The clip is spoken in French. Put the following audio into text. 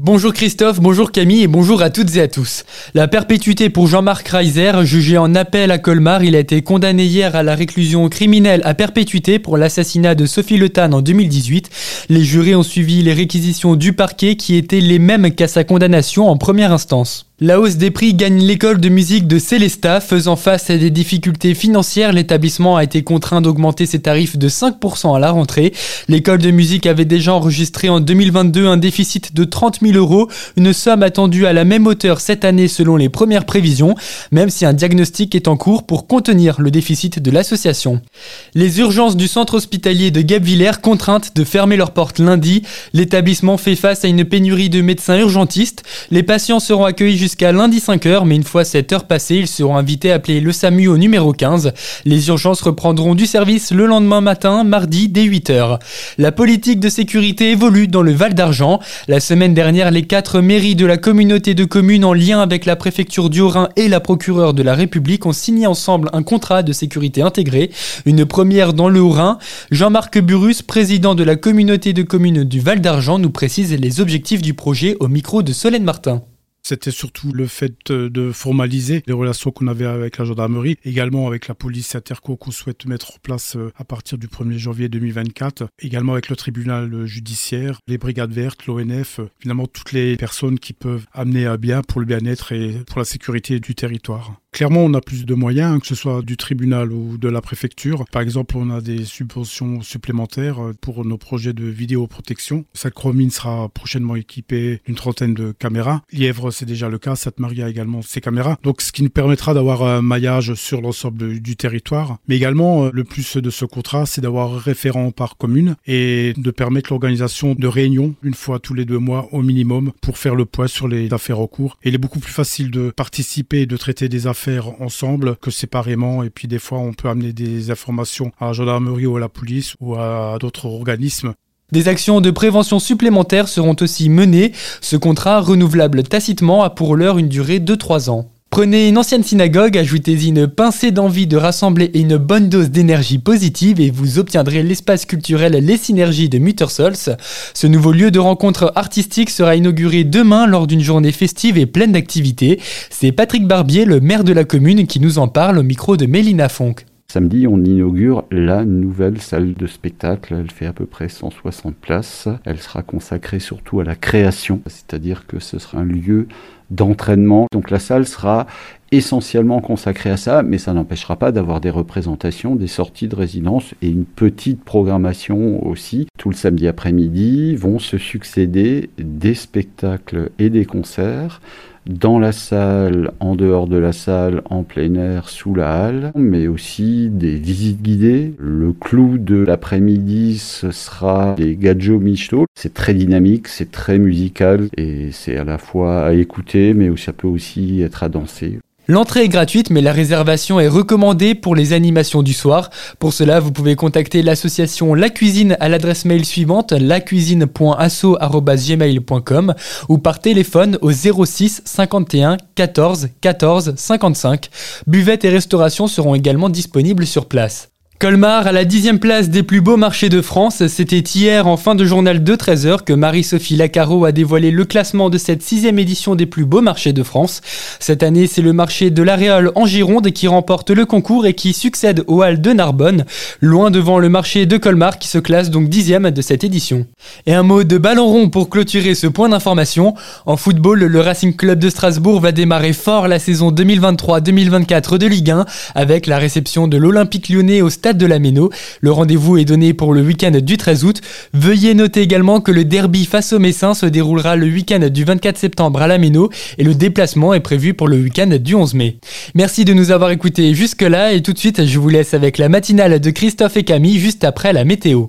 Bonjour Christophe, bonjour Camille et bonjour à toutes et à tous. La perpétuité pour Jean-Marc Reiser, jugé en appel à Colmar, il a été condamné hier à la réclusion criminelle à perpétuité pour l'assassinat de Sophie Le Tan en 2018. Les jurés ont suivi les réquisitions du parquet qui étaient les mêmes qu'à sa condamnation en première instance. La hausse des prix gagne l'école de musique de Célesta. Faisant face à des difficultés financières, l'établissement a été contraint d'augmenter ses tarifs de 5% à la rentrée. L'école de musique avait déjà enregistré en 2022 un déficit de 30 000 euros, une somme attendue à la même hauteur cette année selon les premières prévisions, même si un diagnostic est en cours pour contenir le déficit de l'association. Les urgences du centre hospitalier de Guebwiller contraintes de fermer leurs portes lundi. L'établissement fait face à une pénurie de médecins urgentistes. Les patients seront accueillis jusqu'à lundi 5h, mais une fois cette heure passée, ils seront invités à appeler le SAMU au numéro 15. Les urgences reprendront du service le lendemain matin, mardi, dès 8h. La politique de sécurité évolue dans le Val d'Argent. La semaine dernière, les quatre mairies de la communauté de communes en lien avec la préfecture du Haut-Rhin et la procureure de la République ont signé ensemble un contrat de sécurité intégré, une première dans le Haut-Rhin. Jean-Marc Burus, président de la communauté de communes du Val d'Argent, nous précise les objectifs du projet au micro de Solène Martin. C'était surtout le fait de formaliser les relations qu'on avait avec la gendarmerie, également avec la police interco qu'on souhaite mettre en place euh, à partir du 1er janvier 2024, également avec le tribunal judiciaire, les brigades vertes, l'ONF, euh, finalement toutes les personnes qui peuvent amener à bien pour le bien-être et pour la sécurité du territoire. Clairement, on a plus de moyens, que ce soit du tribunal ou de la préfecture. Par exemple, on a des subventions supplémentaires euh, pour nos projets de vidéoprotection. Sainte-Cromine sera prochainement équipée d'une trentaine de caméras. Lièvre, c'est déjà le cas. Sainte-Marie a également ses caméras. Donc, ce qui nous permettra d'avoir un maillage sur l'ensemble du territoire. Mais également, euh, le plus de ce contrat, c'est d'avoir un référent par commune et de permettre l'organisation de réunions une fois tous les deux mois au minimum pour faire le point sur les affaires en cours. Et il est beaucoup plus facile de participer et de traiter des affaires ensemble que séparément. Et puis des fois, on peut amener des informations à la gendarmerie ou à la police ou à d'autres organismes. Des actions de prévention supplémentaires seront aussi menées. Ce contrat renouvelable tacitement a pour l'heure une durée de 3 ans. Prenez une ancienne synagogue, ajoutez-y une pincée d'envie de rassembler et une bonne dose d'énergie positive et vous obtiendrez l'espace culturel Les Synergies de Muttersols. Ce nouveau lieu de rencontre artistique sera inauguré demain lors d'une journée festive et pleine d'activités. C'est Patrick Barbier, le maire de la commune, qui nous en parle au micro de Mélina Fonck. Samedi, on inaugure la nouvelle salle de spectacle. Elle fait à peu près 160 places. Elle sera consacrée surtout à la création, c'est-à-dire que ce sera un lieu d'entraînement. Donc la salle sera essentiellement consacrée à ça, mais ça n'empêchera pas d'avoir des représentations, des sorties de résidence et une petite programmation aussi. Tout le samedi après-midi vont se succéder des spectacles et des concerts dans la salle, en dehors de la salle, en plein air, sous la halle, mais aussi des visites guidées. Le clou de l'après-midi, ce sera des gadgets michto. C'est très dynamique, c'est très musical et c'est à la fois à écouter, mais ça peut aussi être à danser. L'entrée est gratuite, mais la réservation est recommandée pour les animations du soir. Pour cela, vous pouvez contacter l'association La Cuisine à l'adresse mail suivante lacuisine.asso.gmail.com ou par téléphone au 06 51 14 14 55. Buvettes et restauration seront également disponibles sur place. Colmar à la dixième place des plus beaux marchés de France. C'était hier en fin de journal de 13h que Marie-Sophie Lacaro a dévoilé le classement de cette sixième édition des plus beaux marchés de France. Cette année, c'est le marché de l'Aréole en Gironde qui remporte le concours et qui succède au Hall de Narbonne, loin devant le marché de Colmar qui se classe donc dixième de cette édition. Et un mot de ballon rond pour clôturer ce point d'information. En football, le Racing Club de Strasbourg va démarrer fort la saison 2023-2024 de Ligue 1 avec la réception de l'Olympique lyonnais au stade de la Méno. Le rendez-vous est donné pour le week-end du 13 août. Veuillez noter également que le derby face au Messin se déroulera le week-end du 24 septembre à la Méno et le déplacement est prévu pour le week-end du 11 mai. Merci de nous avoir écoutés jusque-là et tout de suite je vous laisse avec la matinale de Christophe et Camille juste après la météo.